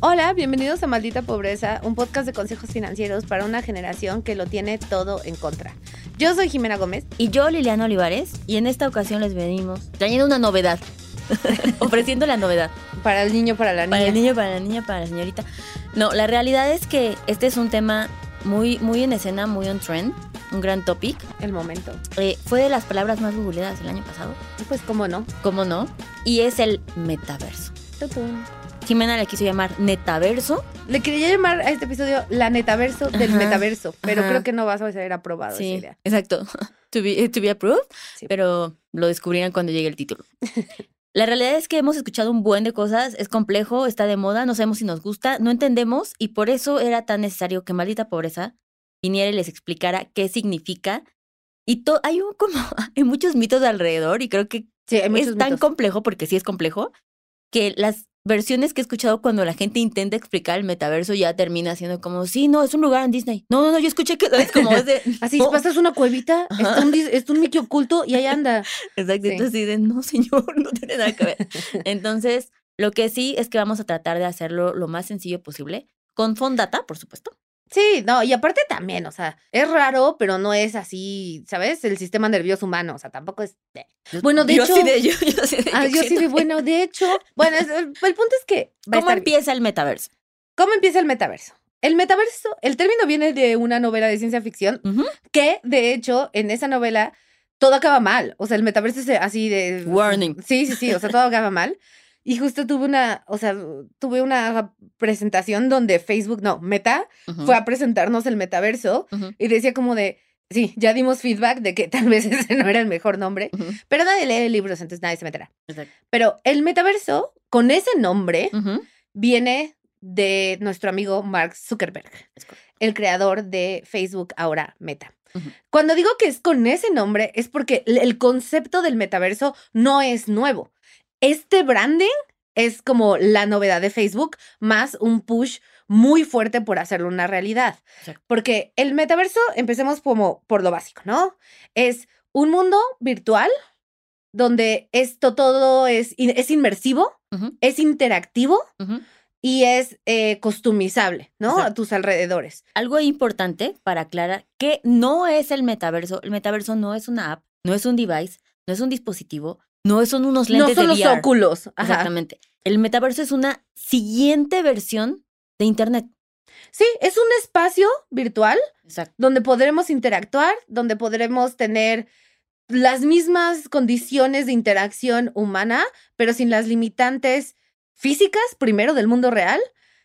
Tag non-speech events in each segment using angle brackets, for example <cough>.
Hola, bienvenidos a Maldita Pobreza, un podcast de consejos financieros para una generación que lo tiene todo en contra. Yo soy Jimena Gómez. Y yo, Liliana Olivares, y en esta ocasión les venimos trayendo una novedad. <laughs> Ofreciendo la novedad. Para el niño, para la niña. Para el niño, para la niña, para la señorita. No, la realidad es que este es un tema muy, muy en escena, muy on trend, un gran topic. El momento. Eh, fue de las palabras más googleadas el año pasado. Pues cómo no. ¿Cómo no? Y es el metaverso. Tutum. Jimena le quiso llamar netaverso. Le quería llamar a este episodio la netaverso del Ajá. metaverso, pero Ajá. creo que no vas a ser aprobado esa Sí, idea. exacto. <laughs> To be, eh, to be approved, Sí. pero lo descubrirán cuando llegue el título. La realidad es que hemos escuchado un buen de cosas, es complejo, está de moda, no sabemos si nos gusta, no entendemos y por eso era tan necesario que Maldita Pobreza viniera y les explicara qué significa. Y to- hay un, como <laughs> hay muchos mitos alrededor y creo que Sí, es tan mitos. complejo, porque sí es complejo, que las versiones que he escuchado cuando la gente intenta explicar el metaverso ya termina siendo como, sí, no, es un lugar en Disney. No, no, no, yo escuché que es como es de... <laughs> Así, no. pasas una cuevita, <laughs> está un, está un Mickey oculto y ahí anda. Exacto, Sí. entonces dicen, no, señor, no tiene nada que ver. Entonces, lo que sí es que vamos a tratar de hacerlo lo más sencillo posible, con Fondata, por supuesto. Sí, no, y aparte también, o sea, es raro, pero no es así, ¿sabes? El sistema nervioso humano, o sea, tampoco es... Bueno, de yo hecho- Sí de, yo, <laughs> yo sí de, Ah, yo sí de, bueno, de hecho, bueno, es- el, el punto es que... va a ¿Cómo bien. empieza el metaverso? ¿Cómo empieza el metaverso? El metaverso, el término viene de una novela de ciencia ficción que, de hecho, en esa novela todo acaba mal. O sea, el metaverso es así de... Warning. Sí, sí, sí, o sea, todo acaba mal. Y justo tuve una, o sea, tuve una presentación donde Facebook, no, Meta, fue a presentarnos el metaverso y decía como de, sí, ya dimos feedback de que tal vez <laughs> ese no era el mejor nombre, pero nadie lee libros, entonces nadie se meterá. Exacto. Pero el metaverso, con ese nombre, viene de nuestro amigo Mark Zuckerberg, el creador de Facebook, ahora Meta. Cuando digo que es con ese nombre, es porque el concepto del metaverso no es nuevo. Este branding es como la novedad de Facebook, más un push muy fuerte por hacerlo una realidad. Porque el metaverso, empecemos como por lo básico, ¿no? Es un mundo virtual donde esto todo es, es inmersivo, es interactivo y es eh, customizable, ¿no? A tus alrededores. Algo importante para aclarar que no es el metaverso. El metaverso no es una app, no es un device, no es un dispositivo, no son unos No lentes son de los VR. óculos. Ajá. Exactamente. El metaverso es una siguiente versión de Internet. Sí, es un espacio virtual Exacto. donde podremos interactuar, donde podremos tener las mismas condiciones de interacción humana, pero sin las limitantes físicas, primero, del mundo real,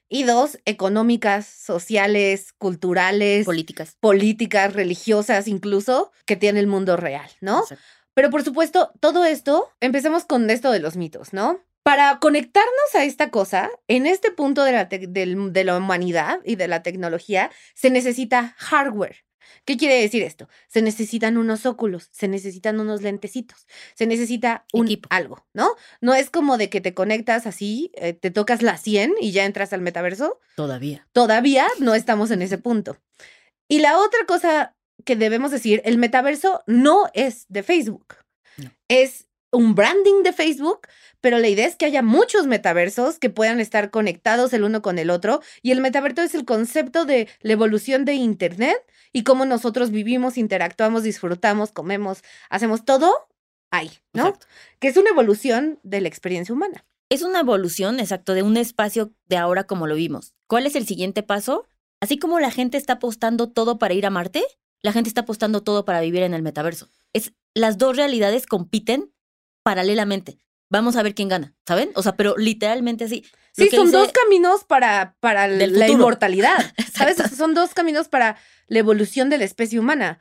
y dos, económicas, sociales, culturales, Políticas. políticas, religiosas incluso, que tiene el mundo real, ¿no? Exacto. Pero por supuesto, todo esto, empecemos con esto de los mitos, ¿no? Para conectarnos a esta cosa, en este punto de la, de humanidad y de la tecnología, se necesita hardware. ¿Qué quiere decir esto? Se necesitan unos óculos, se necesitan unos lentecitos, se necesita un Equipo. algo, ¿no? No es como de que te conectas así, eh, te tocas la 100 y ya entras al metaverso. Todavía. Todavía no estamos en ese punto. Y la otra cosa que debemos decir, el metaverso no es de Facebook. No. Es un branding de Facebook, pero la idea es que haya muchos metaversos que puedan estar conectados el uno con el otro. Y el metaverso es el concepto de la evolución de Internet y cómo nosotros vivimos, interactuamos, disfrutamos, comemos, hacemos todo ahí, ¿no? Exacto. Que es una evolución de la experiencia humana. Es una evolución, exacto, de un espacio de ahora como lo vimos. ¿Cuál es el siguiente paso? Así como la gente está apostando todo para ir a Marte, la gente está apostando todo para vivir en el metaverso. Es, las dos realidades compiten paralelamente. Vamos a ver quién gana, ¿saben? O sea, pero literalmente así. Sí, son dos caminos para, para la inmortalidad. <laughs> ¿Sabes? Son dos caminos para la evolución de la especie humana.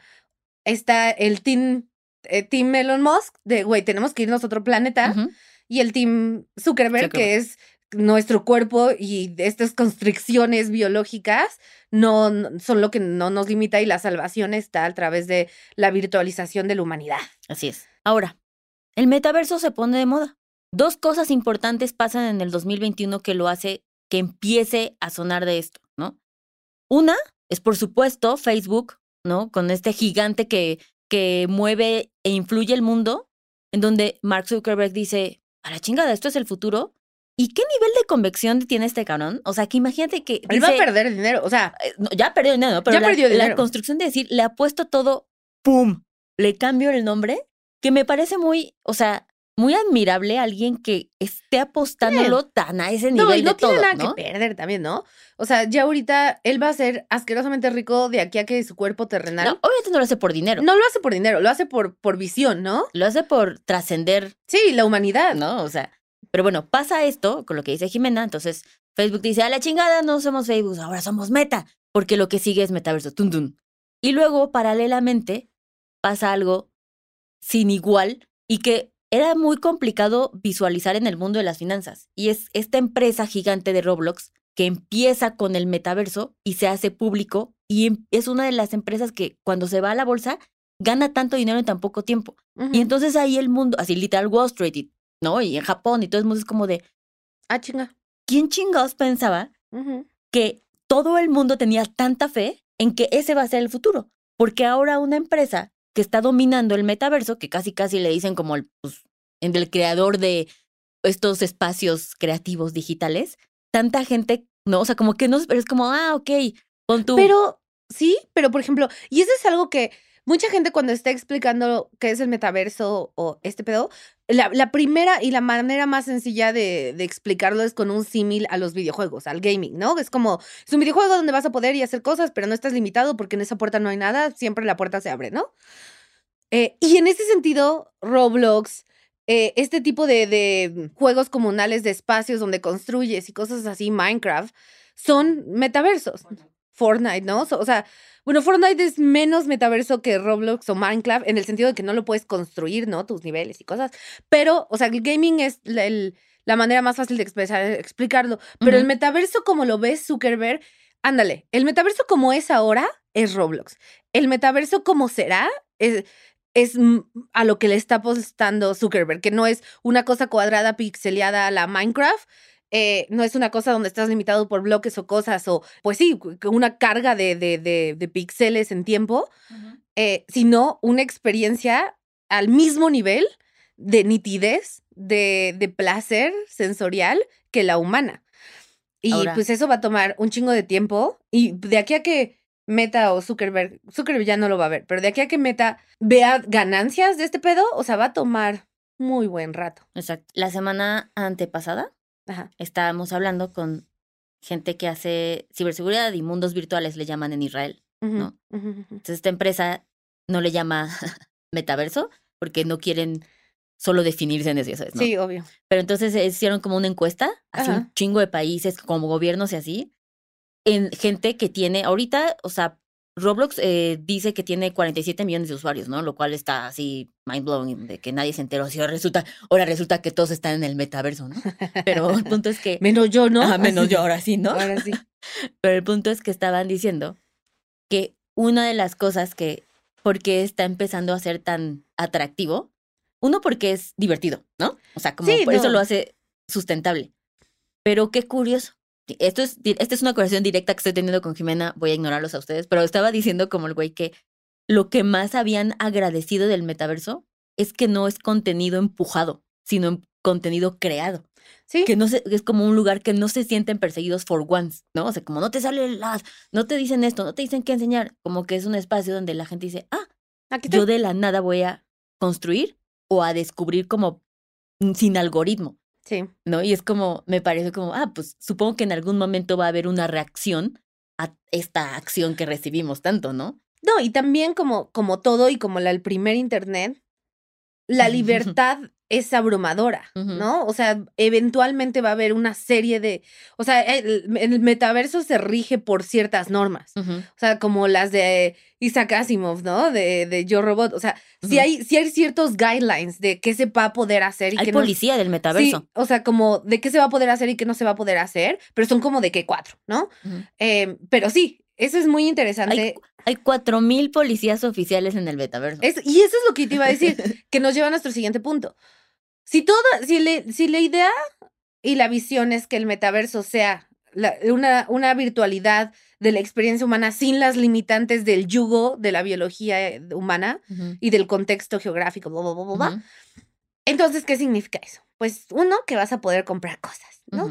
Está el team eh, Team Elon Musk, de, güey, tenemos que irnos a otro planeta. Y el Team Zuckerberg, Zuckerberg. que es nuestro cuerpo y estas constricciones biológicas no, son lo que no nos limita y la salvación está a través de la virtualización de la humanidad. Así es. Ahora, el metaverso se pone de moda. Dos cosas importantes pasan en el 2021 que lo hace que empiece a sonar de esto, ¿no? Una es, por supuesto, Facebook, ¿no? Con este gigante que, que mueve e influye el mundo, en donde Mark Zuckerberg dice, a la chingada, esto es el futuro. ¿Y qué nivel de convicción tiene este cabrón? O sea, que imagínate que... Él va a perder dinero, o sea, eh, no, ya perdió dinero, ¿no? pero Ya la, perdió la dinero. construcción de decir, le apuesto todo, ¡pum! Le cambio el nombre, que me parece muy, o sea, muy admirable alguien que esté apostándolo tan a ese nivel no, y no de tiene todo, nada ¿no? que perder también, ¿no? O sea, ya ahorita él va a ser asquerosamente rico de aquí a que su cuerpo terrenal. No, obviamente no lo hace por dinero, No lo hace por dinero, lo hace por, por visión, ¿no? lo hace por trascender, Sí, la humanidad. ¿no? O sea, pero bueno, pasa esto con lo que dice Jimena, entonces Facebook dice, a la chingada, no somos Facebook, ahora somos Meta, porque lo que sigue es metaverso, tun, tun. Y luego, paralelamente, pasa algo sin igual y que era muy complicado visualizar en el mundo de las finanzas. Y es esta empresa gigante de Roblox que empieza con el metaverso y se hace público y em- es una de las empresas que cuando se va a la bolsa gana tanto dinero en tan poco tiempo. Y entonces ahí el mundo, así literal Wall Street, y- ¿no? Y en Japón y todo el mundo es como de, Ah, chinga. ¿quién chingados pensaba que todo el mundo tenía tanta fe en que ese va a ser el futuro? Porque ahora una empresa que está dominando el metaverso, que casi casi le dicen como el, pues, en el creador de estos espacios creativos digitales, tanta gente, ¿no? O sea, como que no, pero es como, ah, ok, pon tu... Pero, sí, pero por ejemplo, y eso es algo que mucha gente cuando está explicando qué es el metaverso o este pedo, la, primera y la manera más sencilla de, explicarlo es con un símil a los videojuegos, al gaming, ¿no? Es como, es un videojuego donde vas a poder y hacer cosas, pero no estás limitado porque en esa puerta no hay nada, siempre la puerta se abre, ¿no? Eh, y en ese sentido, Roblox, eh, este tipo de juegos comunales de espacios donde construyes y cosas así, Minecraft, son metaversos. Fortnite, ¿no? O sea, bueno, Fortnite es menos metaverso que Roblox o Minecraft en el sentido de que no lo puedes construir, ¿no? Tus niveles y cosas. Pero, o sea, el gaming es la, el- la manera más fácil de expresar, explicarlo. Pero el metaverso como lo ves Zuckerberg, ándale, el metaverso como es ahora es Roblox. El metaverso como será es, es a lo que le está apostando Zuckerberg, que no es una cosa cuadrada, pixeleada a la Minecraft, eh, no es una cosa donde estás limitado por bloques o cosas, o pues sí, una carga de, de, de, de píxeles en tiempo, eh, sino una experiencia al mismo nivel de nitidez, de, de placer sensorial que la humana. Y Ahora- pues eso va a tomar un chingo de tiempo. Y de aquí a que Meta o Zuckerberg, Zuckerberg ya no lo va a ver, pero de aquí a que Meta vea ganancias de este pedo, o sea, va a tomar muy buen rato. Exacto. La semana antepasada Ajá. estábamos hablando con gente que hace ciberseguridad y mundos virtuales, le llaman en Israel. No. Entonces esta empresa no le llama <laughs> metaverso porque no quieren solo definirse en eso, ya sabes, ¿no? Sí, obvio. Pero entonces eh, hicieron como una encuesta, así Ajá. un chingo de países, como gobiernos y así, en gente que tiene, ahorita, o sea, Roblox eh, dice que tiene 47 millones de usuarios, ¿no? Lo cual está así mind blowing, de que nadie se enteró. Si ahora resulta, ahora resulta que todos están en el metaverso, ¿no? Pero el punto es que. <laughs> Menos yo, ¿no? Ah, menos yo <laughs> ahora sí, ¿no? Ahora sí. <laughs> Pero el punto es que estaban diciendo que una de las cosas que, porque está empezando a ser tan atractivo, uno porque es divertido, ¿no? O sea, como Sí, por eso no. lo hace sustentable. Pero qué curioso. Esto es, esta es una conversación directa que estoy teniendo con Jimena, voy a ignorarlos a ustedes, pero estaba diciendo como el güey que lo que más habían agradecido del metaverso es que no es contenido empujado, sino en- contenido creado Sí. que no se, es como un lugar que no se sienten perseguidos for once, ¿no? O sea, como no te salen las, no te dicen esto, no te dicen qué enseñar, como que es un espacio donde la gente dice, ah, Aquí yo de la nada voy a construir o a descubrir como mm, sin algoritmo, Sí. ¿no? Y es como, me parece como, ah, pues supongo que en algún momento va a haber una reacción a esta acción que recibimos tanto, ¿no? No, y también como, como todo y como la, el primer internet, la <laughs> libertad es abrumadora. ¿no? O sea, eventualmente va a haber una serie de, o sea, el, el metaverso se rige por ciertas normas, o sea, como las de Isaac Asimov, ¿no? De, de Yo Robot, o sea, Ujú. hay, sí hay ciertos guidelines de qué se va a poder hacer y Hay qué no. policía del metaverso. Sí, o sea, como de qué se va a poder hacer y qué no se va a poder hacer, pero son como de qué cuatro, ¿no? Eh, pero sí, eso es muy interesante. Hay, hay cuatro mil policías oficiales en el metaverso. Es- y eso es lo que te iba a decir, <laughs> que nos lleva a nuestro siguiente punto. Si toda, si, le- si la idea y la visión es que el metaverso sea la- una, una virtualidad de la experiencia humana sin las limitantes del yugo de la biología eh, humana y del contexto geográfico, bla, bla, bla, bla, entonces, ¿qué significa eso? Pues uno, que vas a poder comprar cosas, ¿no?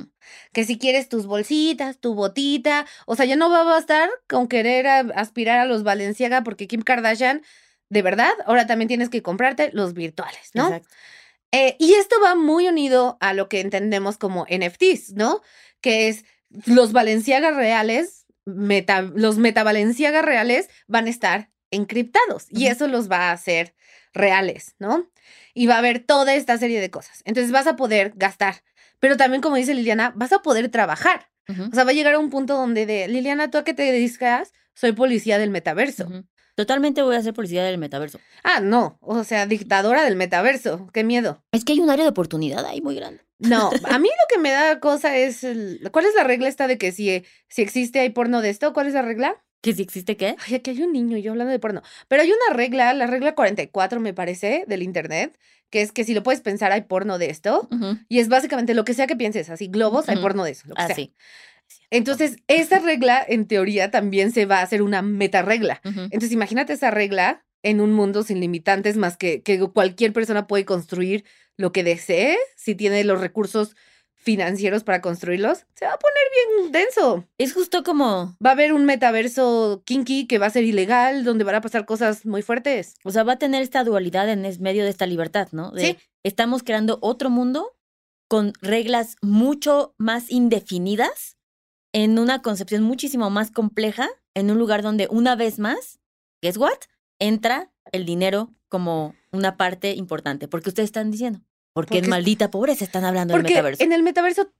Que si quieres tus bolsitas, tu botita, o sea, ya no va a bastar con querer a- aspirar a los Valenciaga porque Kim Kardashian, de verdad, ahora también tienes que comprarte los virtuales, ¿no? Exacto. Eh, y esto va muy unido a lo que entendemos como NFTs, ¿no? Que es los Valenciaga reales, meta, los meta Valenciaga reales van a estar encriptados y eso los va a hacer reales, ¿no? Y va a haber toda esta serie de cosas. Entonces vas a poder gastar, pero también como dice Liliana, vas a poder trabajar. O sea, va a llegar a un punto donde de, Liliana, ¿tú a qué te dedicas? Soy policía del metaverso. Totalmente voy a ser policía del metaverso. Ah, no, o sea, dictadora del metaverso. Qué miedo. Es que hay un área de oportunidad ahí muy grande. No, <laughs> a mí lo que me da cosa es el- ¿cuál es la regla esta de que si, si existe hay porno de esto? ¿Cuál es la regla? ¿Que si existe qué? Ay, aquí hay un niño yo hablando de porno. Pero hay una regla, la regla 44 me parece, del internet, que es que si lo puedes pensar hay porno de esto. Y es básicamente lo que sea que pienses, así globos, hay porno de eso, lo que sea. Entonces, esa regla en teoría también se va a hacer una meta regla. Entonces, imagínate esa regla en un mundo sin limitantes más que, que cualquier persona puede construir lo que desee si tiene los recursos financieros para construirlos. Se va a poner bien denso. Es justo como, Va a haber un metaverso kinky que va a ser ilegal, donde van a pasar cosas muy fuertes. o sea, va a tener esta dualidad en medio de esta libertad, ¿no? De Sí. estamos creando otro mundo con reglas mucho más indefinidas en una concepción muchísimo más compleja, en un lugar donde una vez más, guess what? Entra el dinero como una parte importante. Porque ustedes están diciendo. Porque, Porque en maldita pobreza están hablando del metaverso. en el metaverso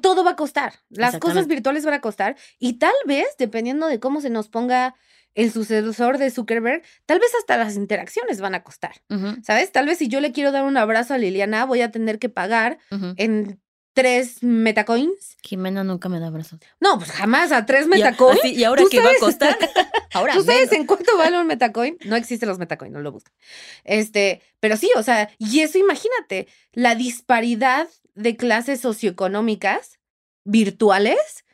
todo va a costar. Las cosas virtuales van a costar. Y tal vez, dependiendo de cómo se nos ponga el sucesor de Zuckerberg, tal vez hasta las interacciones van a costar. ¿Sabes? Tal vez si yo le quiero dar un abrazo a Liliana, voy a tener que pagar en tres metacoins. Jimena nunca me da abrazos. No, pues jamás a tres metacoins. ¿Y ahora ¿Tú qué va a costar? <laughs> Ahora ¿Tú sabes menos. en cuánto vale un metacoin? No existen los metacoin, no lo busquen. Este, pero sí, o sea, y eso imagínate, la disparidad de clases socioeconómicas virtuales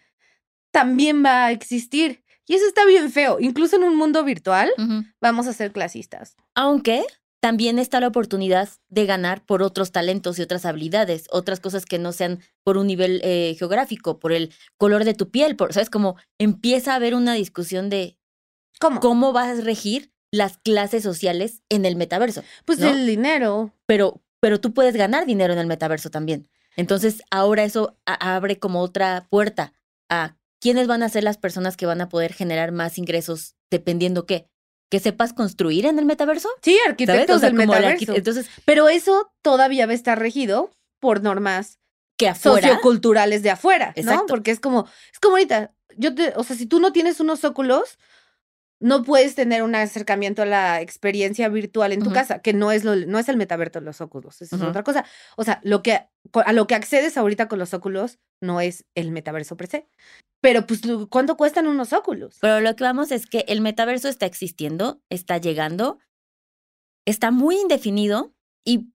también va a existir. Y eso está bien feo. Incluso en un mundo virtual vamos a ser clasistas. Aunque también está la oportunidad de ganar por otros talentos y otras habilidades, otras cosas que no sean por un nivel eh, geográfico, por el color de tu piel, por, ¿sabes? Como empieza a haber una discusión de ¿Cómo? cómo vas a regir las clases sociales en el metaverso. Pues ¿no? el dinero. Pero, pero tú puedes ganar dinero en el metaverso también. Entonces, ahora eso abre como otra puerta a quiénes van a ser las personas que van a poder generar más ingresos dependiendo qué. Que sepas construir en el metaverso. Sí, arquitectos O sea, del metaverso. Entonces, Pero eso todavía va a estar regido por normas que afuera. socioculturales de afuera, ¿no? Exacto. Porque es como, es como ahorita, yo te, o sea, si tú no tienes unos óculos, no puedes tener un acercamiento a la experiencia virtual en tu casa, que no es lo, no es el metaverso de los óculos, eso es otra cosa. O sea, lo que a lo que accedes ahorita con los óculos no es el metaverso per se. Pero pues, ¿cuánto cuestan unos óculos? Pero lo que vamos es que el metaverso está existiendo, está llegando, está muy indefinido y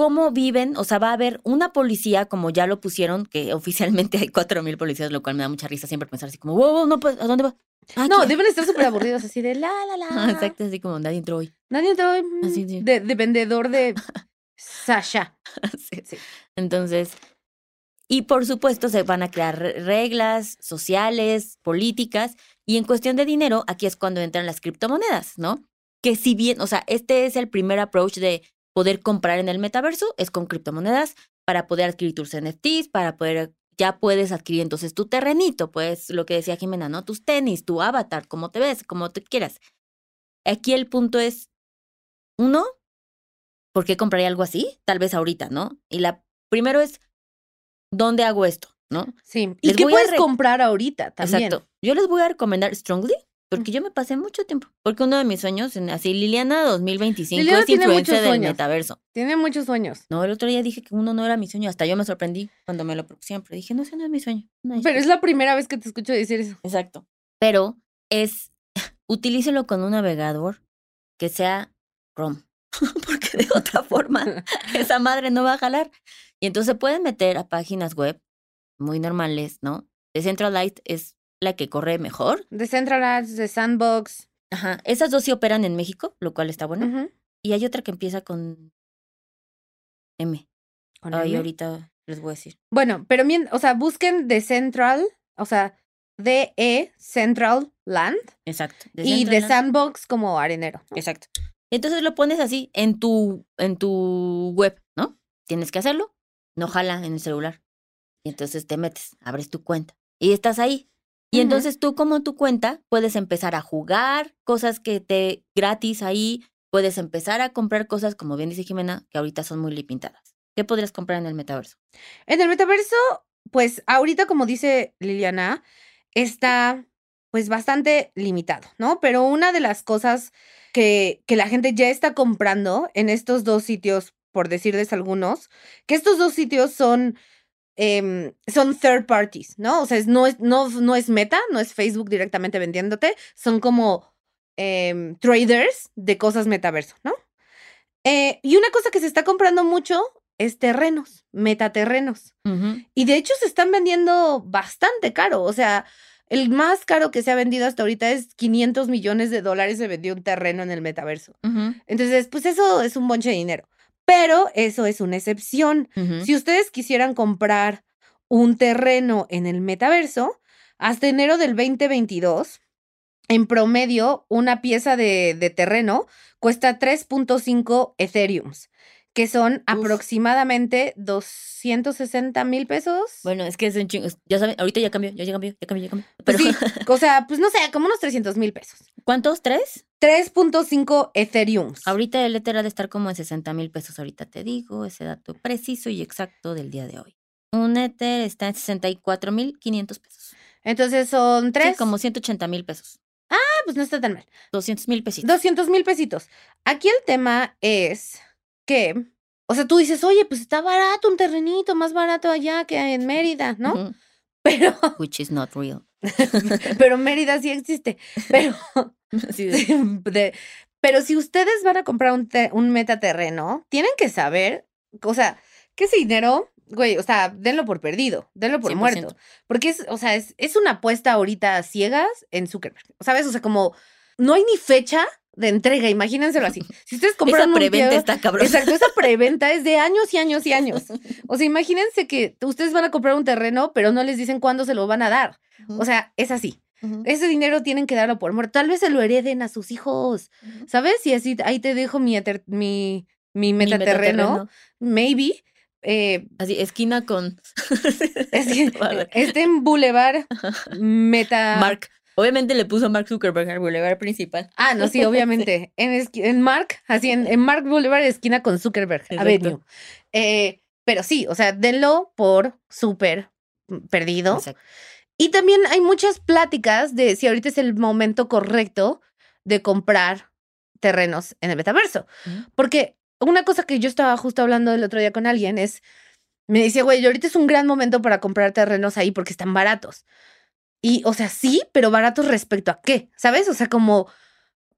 cómo viven, o sea, va a haber una policía, como ya lo pusieron, que oficialmente hay cuatro mil policías, lo cual me da mucha risa siempre pensar así como, wow, wow, no, pues, ¿a dónde va? Ah, No, aquí". deben estar <laughs> súper aburridos así de la, la, la. Ah, Exacto, así como nadie entró hoy. Nadie te doy, mm, Así de- de, de vendedor <laughs> de Sasha. Sí. Sí. Entonces, y por supuesto se van a crear re- reglas sociales, políticas, y en cuestión de dinero, aquí es cuando entran las criptomonedas, ¿no? Que si bien, o sea, este es el primer approach de poder comprar en el metaverso, es con criptomonedas para poder adquirir tus NFTs, para poder, ya puedes adquirir entonces tu terrenito, pues lo que decía Jimena, ¿no? Tus tenis, tu avatar, como te ves, como te quieras. Aquí el punto es, uno, ¿por qué compraría algo así? Tal vez ahorita, ¿no? Y la primero es, ¿dónde hago esto? ¿No? Sí. ¿Y Les qué puedes comprar ahorita también? Exacto. Yo les voy a recomendar Strongly, porque yo me pasé mucho tiempo. Porque uno de mis sueños, así, Liliana 2025 Liliana es tiene influencer muchos del sueños. metaverso. Tiene muchos sueños. No, el otro día dije que uno no era mi sueño. Hasta yo me sorprendí cuando me lo propusieron. Pero dije, no, ese no es mi sueño. No, Pero es la primera vez que te escucho decir eso. Exacto. Pero es, <laughs> utilícelo con un navegador que sea Chrome. <laughs> Porque de otra forma, <laughs> esa madre no va a jalar. Y entonces pueden meter a páginas web muy normales, ¿no? Decentralized es la que corre mejor. De Central de Sandbox. Ajá. Esas dos sí operan en México, lo cual está bueno. Y hay otra que empieza con M. Con Ay, M. ahorita les voy a decir. Bueno, pero o sea, busquen de Central, o sea, DE Central Land Exacto. y de. Sandbox como arenero. Exacto. Entonces lo pones así en tu, en tu web, ¿no? Tienes que hacerlo, no jala en el celular. Y entonces te metes, abres tu cuenta y estás ahí. Y entonces tú como tu cuenta puedes empezar a jugar cosas que te gratis ahí, puedes empezar a comprar cosas, como bien dice Jimena, que ahorita son muy limitadas. ¿Qué podrías comprar en el metaverso? En el metaverso, pues ahorita, como dice Liliana, está pues bastante limitado, ¿no? Pero una de las cosas que, que la gente ya está comprando en estos dos sitios, por decirles algunos, que estos dos sitios son, em, son third parties, ¿no? O sea, es- no, es, no, no es Meta, no es Facebook directamente vendiéndote, son como em, traders de cosas metaverso, ¿no? Eh, y una cosa que se está comprando mucho es terrenos, metaterrenos. Y de hecho se están vendiendo bastante caro. O sea, el más caro que se ha vendido hasta ahorita es 500 millones de dólares se vendió un terreno en el metaverso. Entonces, pues eso es un bonche de dinero. Pero eso es una excepción. Si ustedes quisieran comprar un terreno en el metaverso, hasta enero del 2022, en promedio, una pieza de, de terreno cuesta 3.5 Ethereums, que son aproximadamente 260 mil pesos. Bueno, es que es un chingo. Ya saben, ahorita ya cambió, ya cambió, ya cambió, ya cambió. Pues Pero, sí, <laughs> o sea, pues no sé, como unos 300 mil pesos. ¿Cuántos? ¿Tres? 3.5 Ethereums. Ahorita el Ether ha de estar como en 60 mil pesos. Ahorita te digo ese dato preciso y exacto del día de hoy. Un Ether está en 64 mil 500 pesos. Entonces son tres. Sí, como 180 mil pesos. Ah, pues no está tan mal. 200 mil pesitos. 200 mil pesitos. Aquí el tema es que, o sea, tú dices, oye, pues está barato un terrenito, más barato allá que en Mérida, ¿no? Pero, Which is not real. <laughs> pero Mérida sí existe. Pero, Así <laughs> de- de- pero si ustedes van a comprar un, te- un metaterreno, tienen que saber, o sea, que ese dinero, güey, o sea, denlo por perdido, denlo por 100%. muerto. Porque es, o sea, es, es una apuesta ahorita a ciegas en Zuckerberg. ¿Sabes? O sea, como no hay ni fecha de entrega, imagínenselo así. <laughs> Si ustedes compraron Esa un preventa está cabrón. Exacto, esa <laughs> preventa es de años y años y años. O sea, imagínense que ustedes van a comprar un terreno, pero no les dicen cuándo se lo van a dar. O sea, es así. Ese dinero tienen que darlo por muerto. Tal vez se lo hereden a sus hijos, ¿sabes? Y así ahí te dejo mi, mi, mi Mi metaterreno, maybe. Eh, Así, esquina con. <laughs> es <laughs> este en Boulevard <laughs> Meta. Mark. Obviamente le puso Mark Zuckerberg al boulevard principal. Ah, no, sí, obviamente. En, esqui- en Mark, así en, en Mark Boulevard, esquina con Zuckerberg Exacto. Avenue. Eh, pero sí, o sea, denlo por súper perdido. Exacto. Y también hay muchas pláticas de si ahorita es el momento correcto de comprar terrenos en el metaverso. Porque una cosa que yo estaba justo hablando el otro día con alguien es, me dice, güey, ahorita es un gran momento para comprar terrenos ahí porque están baratos. Y, o sea, sí, pero baratos respecto a qué, ¿sabes? O sea, como,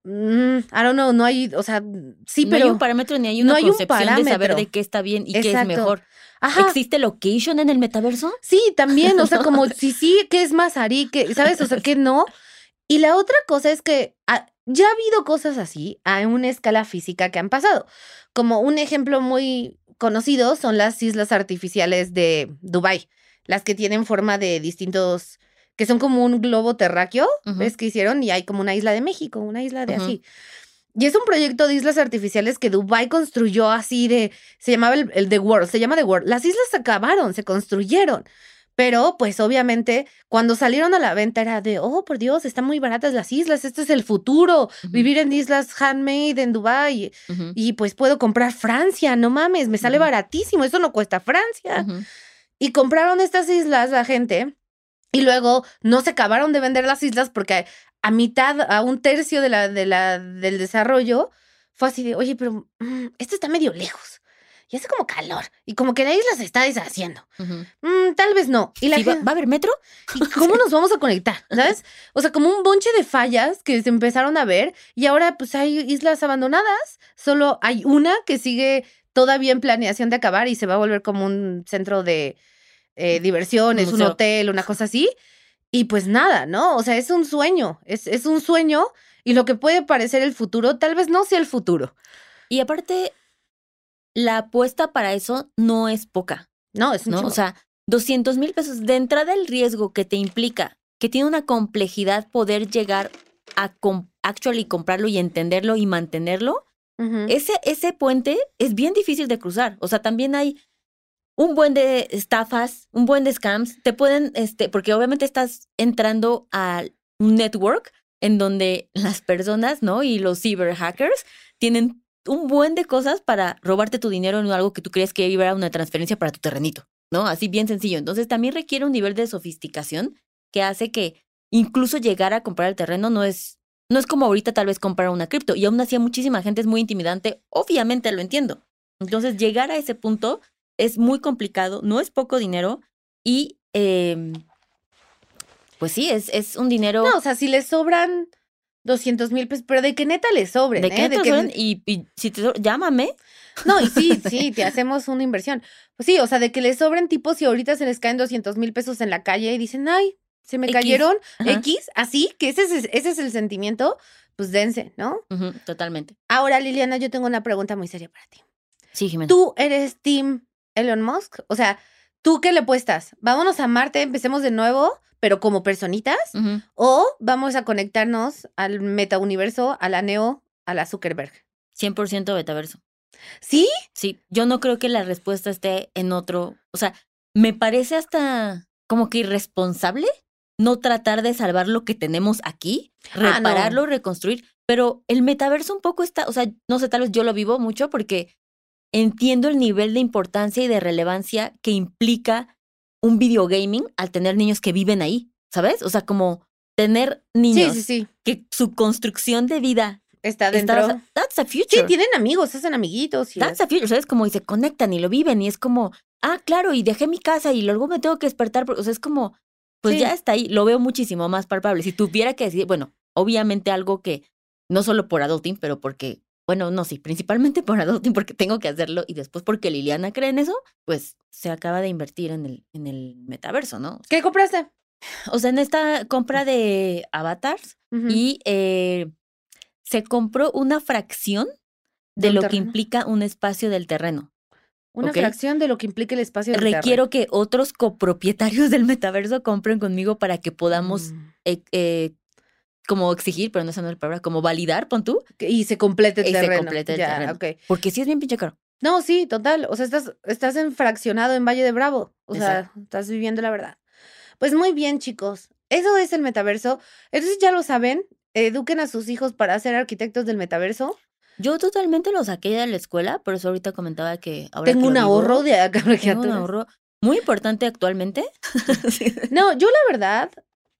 mm, I don't know, no hay, o sea, sí, no pero... hay un parámetro ni hay no una un concepción de saber de qué está bien y qué es mejor. Ajá. ¿Existe location en el metaverso? Sí, también, o sea, <laughs> como si sí, que es Mazarí, que, ¿sabes? O sea, que no. Y la otra cosa es que ah, ya ha habido cosas así a una escala física que han pasado. Como un ejemplo muy conocido son las islas artificiales de Dubai, las que tienen forma de distintos, que son como un globo terráqueo, Ujú. ¿ves que hicieron? Y hay como una isla de México, una isla de así. Y es un proyecto de islas artificiales que Dubai construyó así de, se llamaba el, el The World, se llama The World. Las islas se acabaron, se construyeron, Pero, pues obviamente, cuando salieron a la venta era de, oh, por Dios, están muy baratas las islas, este es el futuro, vivir en islas handmade en Dubái. Ujú, Y pues puedo comprar Francia, no mames, me sale Ujú. baratísimo, eso no cuesta Francia. Y compraron estas islas la gente y luego no se acabaron de vender las islas porque a mitad, a un tercio de la, de la, del desarrollo, fue así de, oye, pero mm, esto está medio lejos. Y hace como calor. Y como que la isla se está deshaciendo. Mm, tal vez no. Y la Sí, ¿va, gente- va a haber metro? ¿Y cómo nos vamos a conectar? <laughs> ¿Sabes? O sea, como un bonche de fallas que se empezaron a ver y ahora pues hay islas abandonadas. Solo hay una que sigue todavía en planeación de acabar y se va a volver como un centro de eh, diversiones, un hotel, una cosa así. Y pues nada, ¿no? O sea, es un sueño, es, es un sueño y lo que puede parecer el futuro, tal vez no sea el futuro. Y aparte, la apuesta para eso no es poca, No, es un ¿no? O sea, 200 mil pesos de entrada el riesgo que te implica, que tiene una complejidad poder llegar a com- actually comprarlo y entenderlo y mantenerlo, ese, ese puente es bien difícil de cruzar. O sea, también hay un buen de estafas, un buen de scams. Te pueden, este, porque obviamente estás entrando a un network en donde <laughs> las personas, ¿no? Y los cyber hackers tienen un buen de cosas para robarte tu dinero en algo que tú crees que iba a una transferencia para tu terrenito, ¿no? Así bien sencillo. Entonces también requiere un nivel de sofisticación que hace que incluso llegar a comprar el terreno no es no es como ahorita tal vez comprar una cripto. Y aún así a muchísima gente es muy intimidante. Obviamente lo entiendo. Entonces llegar a ese punto es muy complicado, no es poco dinero y em, pues sí, es, es un dinero No, o sea, si les sobran 200 mil pesos, pero de que neta les sobren, de ¿eh? que, De que- sobren y, y si te so- llámame. No, y sí, <laughs> sí, te hacemos una inversión. Pues sí, o sea, de que les sobren tipos y ahorita se les caen 200 mil pesos en la calle y dicen, ay, se me X. cayeron Ajá. X, así, que ese es, ese es el sentimiento, pues dense, ¿no? Totalmente. Ahora, Liliana, yo tengo una pregunta muy seria para ti. Sí, Jimena. ¿Tú eres Team Elon Musk? O sea, ¿tú qué le apuestas? ¿Vámonos a Marte, empecemos de nuevo, pero como personitas? ¿O vamos a conectarnos al metauniverso, a la Neo, a la Zuckerberg? 100% betaverso. ¿Sí? Sí, yo no creo que la respuesta esté en otro, o sea, me parece hasta como que irresponsable no tratar de salvar lo que tenemos aquí, Ah, no. repararlo, reconstruir, pero el metaverso un poco está, o sea, no sé, tal vez yo lo vivo mucho porque entiendo el nivel de importancia y de relevancia que implica un videogaming al tener niños que viven ahí, ¿sabes? O sea, como tener niños Sí, sí, sí. que su construcción de vida Está dentro. that's a future. Sí, tienen amigos, hacen amiguitos. Y That's a future, ¿sabes? Como y se conectan y lo viven y es como, ah, claro, y dejé mi casa y luego me tengo que despertar. O sea, es como, pues ya está ahí, lo veo muchísimo más palpable. Si tuviera que decir, bueno, obviamente algo que no solo por adulting, pero porque, bueno, no, sí, principalmente por adulting porque tengo que hacerlo y después porque Liliana cree en eso, pues se acaba de invertir en el, en el metaverso, ¿no? ¿Qué compraste? O sea, en esta compra de avatars y eh, se compró una fracción ¿De lo que implica un espacio del terreno. Una fracción de lo que implica el espacio del terreno. Requiero que otros copropietarios del metaverso compren conmigo para que podamos Mm. eh, eh, como exigir, pero no es la palabra, como validar, pon tú, Y se complete el Y se terreno. complete el Ya, terreno. porque sí es bien pinche caro. No, sí, total. O sea, estás, estás enfraccionado en Valle de Bravo. O sea, estás viviendo la verdad. Pues muy bien, chicos. Eso es el metaverso. Entonces ya lo saben. Eduquen a sus hijos para ser arquitectos del metaverso. Yo totalmente lo saqué de la escuela, por eso ahorita comentaba que ahora Tengo que un vivo, ahorro de acá. tengo un ahorro muy importante actualmente. <laughs> No, yo la verdad,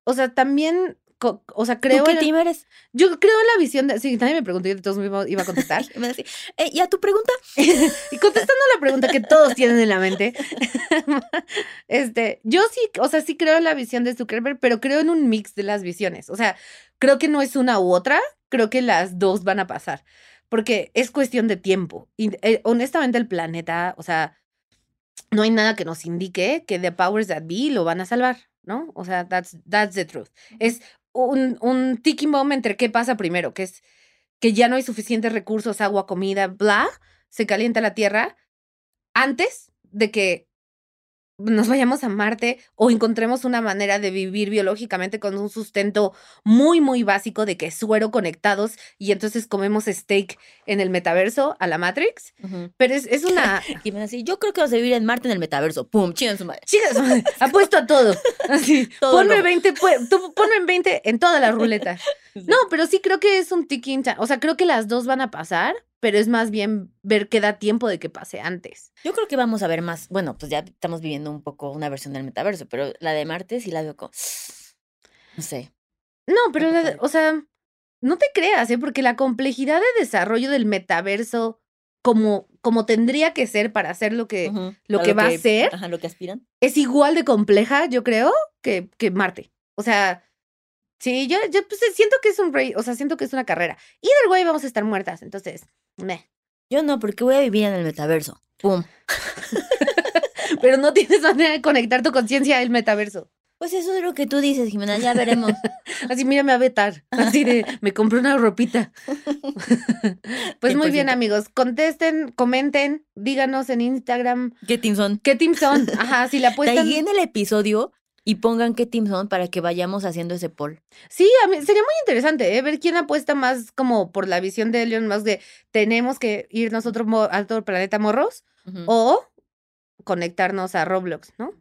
o sea, también, o sea, creo ¿Tú qué team eres? yo creo en la visión de, sí, nadie me preguntó, yo de todos modos iba a contestar. <laughs> Me decía, eh, ¿Y a tu pregunta? <laughs> y contestando la pregunta que todos tienen en la mente, <laughs> este, yo sí, o sea, sí creo en la visión de Zuckerberg, pero creo en un mix de las visiones. O sea, creo que no es una u otra, creo que las dos van a pasar, porque es cuestión de tiempo. Y eh, honestamente el planeta, o sea, no hay nada que nos indique que the powers that be lo van a salvar, ¿no? O sea, that's, that's the truth. Es un, un ticking bomb entre qué pasa primero, que es que ya no hay suficientes recursos, agua, comida, bla, se calienta la tierra antes de que nos vayamos a Marte o encontremos una manera de vivir biológicamente con un sustento muy, muy básico de que suero conectados y entonces comemos steak en el metaverso a la Matrix. Pero es, es una... <laughs> Y me así, yo creo que vas a vivir en Marte en el metaverso. ¡Pum! Chingan su madre. <laughs> Chicas, <laughs> apuesto a todo. Así, Todo ponme rojo. 20, pu- tú ponme en 20 en toda la ruleta. No, pero sí creo que es un ticking. O sea, creo que las dos van a pasar, pero es más bien ver qué da tiempo de que pase antes. Yo creo que vamos a ver más. Bueno, pues ya estamos viviendo un poco una versión del metaverso, pero la de Marte sí la veo como. No sé. No, pero, la- o sea, no te creas, ¿eh? Porque la complejidad de desarrollo del metaverso, como, como tendría que ser para hacer lo que lo que va a ser- Ajá, lo que aspiran. es igual de compleja, yo creo, que, que Marte. O sea, sí, yo, yo pues, siento que es un rey, o sea, siento que es una carrera. Either way vamos a estar muertas, entonces, meh. Yo no, porque voy a vivir en el metaverso. ¡Pum! <laughs> Pero no tienes manera de conectar tu conciencia al metaverso. Pues eso es lo que tú dices, Jimena, ya veremos. <laughs> Así, mírame a vetar. <laughs> Así de, me compré una ropita. Pues muy bien, 100%. amigos. Contesten, comenten, díganos en Instagram ¿Qué team son? qué team son. Ajá, si la apuestan. Tagueen el episodio y pongan qué team son para que vayamos haciendo ese poll. Sí, a mí sería muy interesante ¿eh? ver quién apuesta más como por la visión de Elon Musk de tenemos que otro, mo- a otro planeta morros o conectarnos a Roblox, ¿no?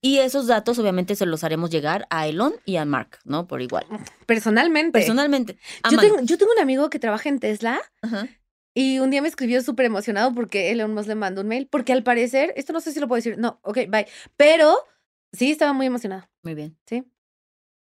Y esos datos obviamente se los haremos llegar a Elon y a Mark, ¿no? Por igual. <laughs> Personalmente. Personalmente. yo, tengo, yo tengo un amigo que trabaja en Tesla y un día me escribió súper emocionado porque Elon Musk le mandó un mail, porque al parecer, esto no sé si lo puedo decir, no, ok, bye, pero sí estaba muy emocionado. Muy bien. Sí.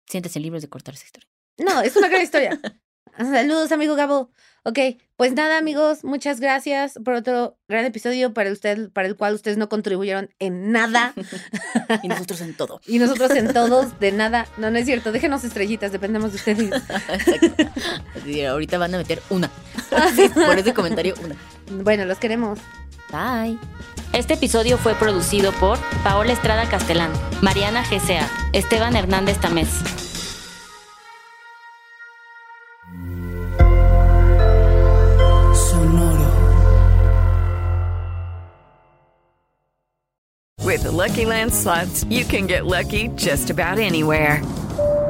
Siéntese libres de cortar esa historia. No, es una gran historia. <laughs> Saludos, amigo Gabo. Ok, pues nada, amigos, muchas gracias por otro gran episodio para usted, para el cual ustedes no contribuyeron en nada <laughs> Y nosotros en todo. <laughs> y nosotros en todos de nada. No, no es cierto. Déjenos estrellitas, dependemos de ustedes. Exacto. Ahorita van a meter una. Por ese comentario, una. Bueno, los queremos. Bye. Este episodio fue producido por Paola Estrada Castelán, Mariana GCA, Esteban Hernández Tamés. With the Lucky Land slots, you can get lucky just about anywhere.